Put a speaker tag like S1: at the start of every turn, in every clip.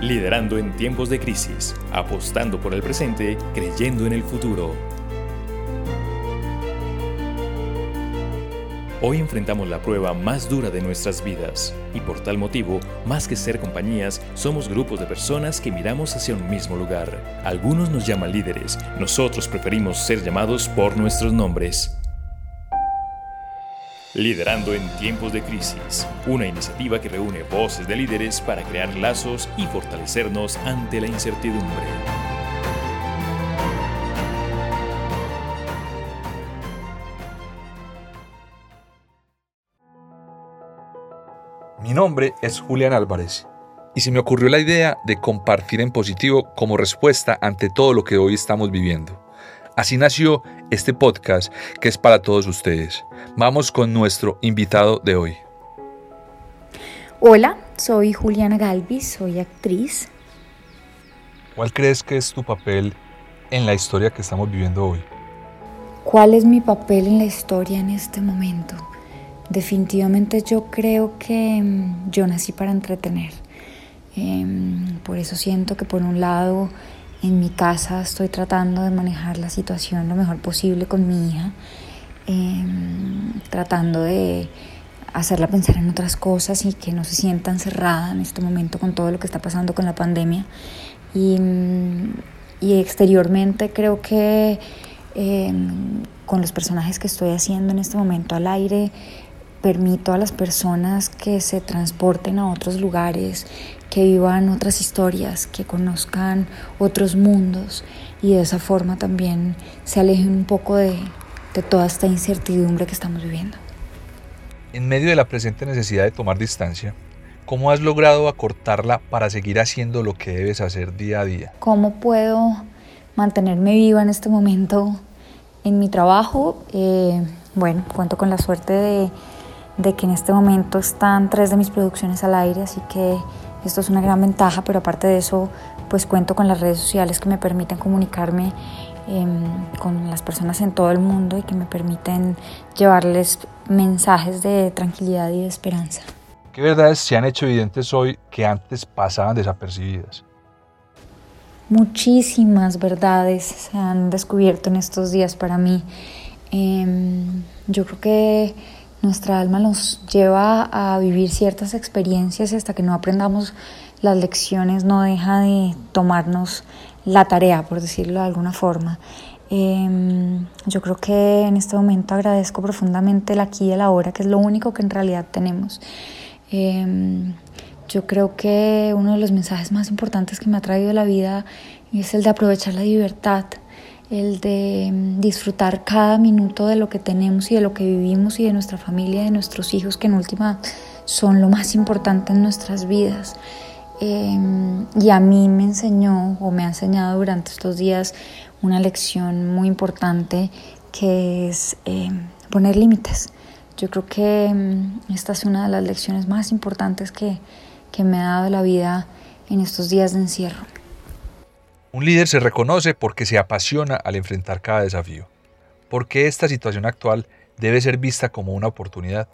S1: Liderando en tiempos de crisis, apostando por el presente, creyendo en el futuro. Hoy enfrentamos la prueba más dura de nuestras vidas y por tal motivo, más que ser compañías, somos grupos de personas que miramos hacia un mismo lugar. Algunos nos llaman líderes, nosotros preferimos ser llamados por nuestros nombres. Liderando en tiempos de crisis, una iniciativa que reúne voces de líderes para crear lazos y fortalecernos ante la incertidumbre.
S2: Mi nombre es Julián Álvarez y se me ocurrió la idea de compartir en positivo como respuesta ante todo lo que hoy estamos viviendo. Así nació este podcast que es para todos ustedes. Vamos con nuestro invitado de hoy.
S3: Hola, soy Juliana Galvis, soy actriz.
S2: ¿Cuál crees que es tu papel en la historia que estamos viviendo hoy?
S3: ¿Cuál es mi papel en la historia en este momento? Definitivamente yo creo que mm, yo nací para entretener. Em, por eso siento que por un lado en mi casa estoy tratando de manejar la situación lo mejor posible con mi hija, em, tratando de hacerla pensar en otras cosas y que no se sienta encerrada en este momento con todo lo que está pasando con la pandemia. Y, mm, exteriormente creo que em, con los personajes que estoy haciendo en este momento al aire, permito a las personas que se transporten a otros lugares, que vivan otras historias, que conozcan otros mundos y de esa forma también se alejen un poco de, de toda esta incertidumbre que estamos viviendo.
S2: En medio de la presente necesidad de tomar distancia, ¿cómo has logrado acortarla para seguir haciendo lo que debes hacer día a día?
S3: ¿Cómo puedo mantenerme viva en este momento en mi trabajo? Eh, bueno, cuento con la suerte de de que en este momento están tres de mis producciones al aire, así que esto es una gran ventaja, pero aparte de eso, pues cuento con las redes sociales que me permiten comunicarme em, con las personas en todo el mundo y que me permiten llevarles mensajes de tranquilidad y de esperanza.
S2: ¿Qué verdades se han hecho evidentes hoy que antes pasaban desapercibidas?
S3: Muchísimas verdades se han descubierto en estos días para mí. Em, yo creo que nuestra alma nos lleva a vivir ciertas experiencias y hasta que no aprendamos las lecciones no deja de tomarnos la tarea, por decirlo de alguna forma. Em, yo creo que en este momento agradezco profundamente el aquí y el ahora, que es lo único que en realidad tenemos. Em, yo creo que uno de los mensajes más importantes que me ha traído la vida es el de aprovechar la libertad, el de mm, disfrutar cada minuto de lo que tenemos y de lo que vivimos y de nuestra familia, de nuestros hijos, que en última son lo más importante en nuestras vidas. Em, y a mí me enseñó o me ha enseñado durante estos días una lección muy importante que es em, poner límites. Yo creo que em, esta es una de las lecciones más importantes que, que me ha dado la vida en estos días de encierro.
S2: Un líder se reconoce porque se apasiona al enfrentar cada desafío, porque esta situación actual debe ser vista como una oportunidad.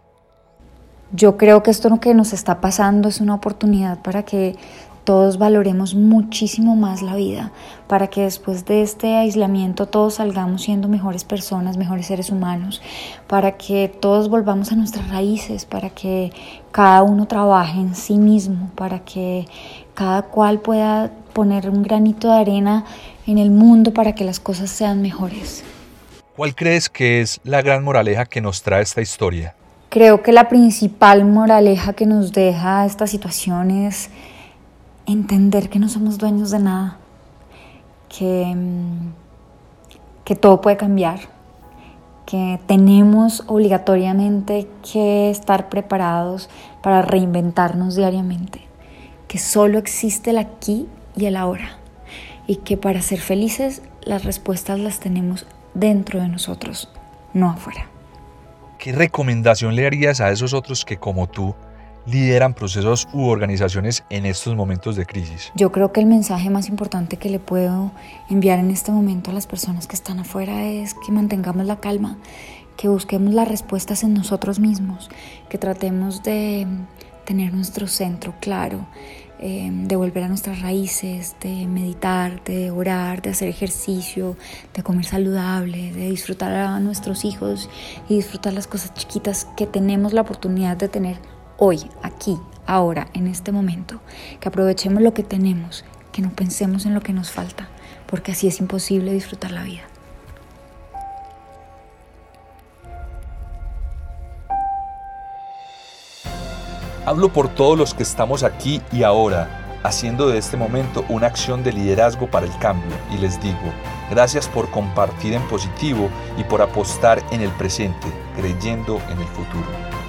S3: Yo creo que esto que nos está pasando es una oportunidad para que todos valoremos muchísimo más la vida, para que después de este aislamiento todos salgamos siendo mejores personas, mejores seres humanos, para que todos volvamos a nuestras raíces, para que cada uno trabaje en sí mismo, para que cada cual pueda poner un granito de arena en el mundo para que las cosas sean mejores.
S2: ¿Cuál crees que es la gran moraleja que nos trae esta historia?
S3: Creo que la principal moraleja que nos deja esta situación es entender que no somos dueños de nada, que, todo puede cambiar, que tenemos obligatoriamente que estar preparados para reinventarnos diariamente, que solo existe el aquí y el ahora. Y que para ser felices las respuestas las tenemos dentro de nosotros, no afuera.
S2: ¿Qué recomendación le harías a esos otros que como tú lideran procesos u organizaciones en estos momentos de crisis?
S3: Yo creo que el mensaje más importante que le puedo enviar en este momento a las personas que están afuera es que mantengamos la calma, que busquemos las respuestas en nosotros mismos, que tratemos de tener nuestro centro claro, eh, de volver a nuestras raíces, de meditar, de orar, de hacer ejercicio, de comer saludable, de disfrutar a nuestros hijos y disfrutar las cosas chiquitas que tenemos la oportunidad de tener hoy, aquí, ahora, en este momento. Que aprovechemos lo que tenemos, que no pensemos en lo que nos falta, porque así es imposible disfrutar la vida.
S2: Hablo por todos los que estamos aquí y ahora, haciendo de este momento una acción de liderazgo para el cambio, y les digo, gracias por compartir en positivo y por apostar en el presente, creyendo en el futuro.